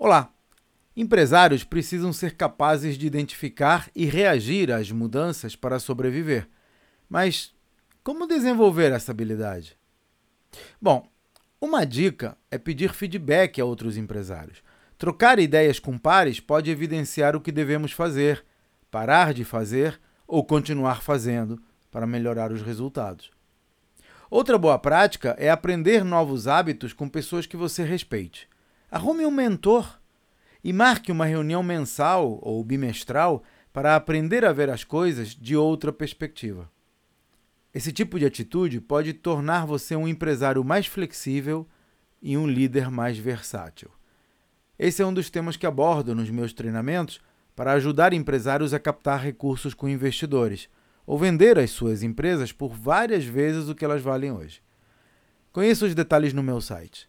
Olá! Empresários precisam ser capazes de identificar e reagir às mudanças para sobreviver. Mas como desenvolver essa habilidade? Bom, uma dica é pedir feedback a outros empresários. Trocar ideias com pares pode evidenciar o que devemos fazer, parar de fazer ou continuar fazendo para melhorar os resultados. Outra boa prática é aprender novos hábitos com pessoas que você respeite. Arrume um mentor e marque uma reunião mensal ou bimestral para aprender a ver as coisas de outra perspectiva. Esse tipo de atitude pode tornar você um empresário mais flexível e um líder mais versátil. Esse é um dos temas que abordo nos meus treinamentos para ajudar empresários a captar recursos com investidores ou vender as suas empresas por várias vezes o que elas valem hoje. Conheça os detalhes no meu site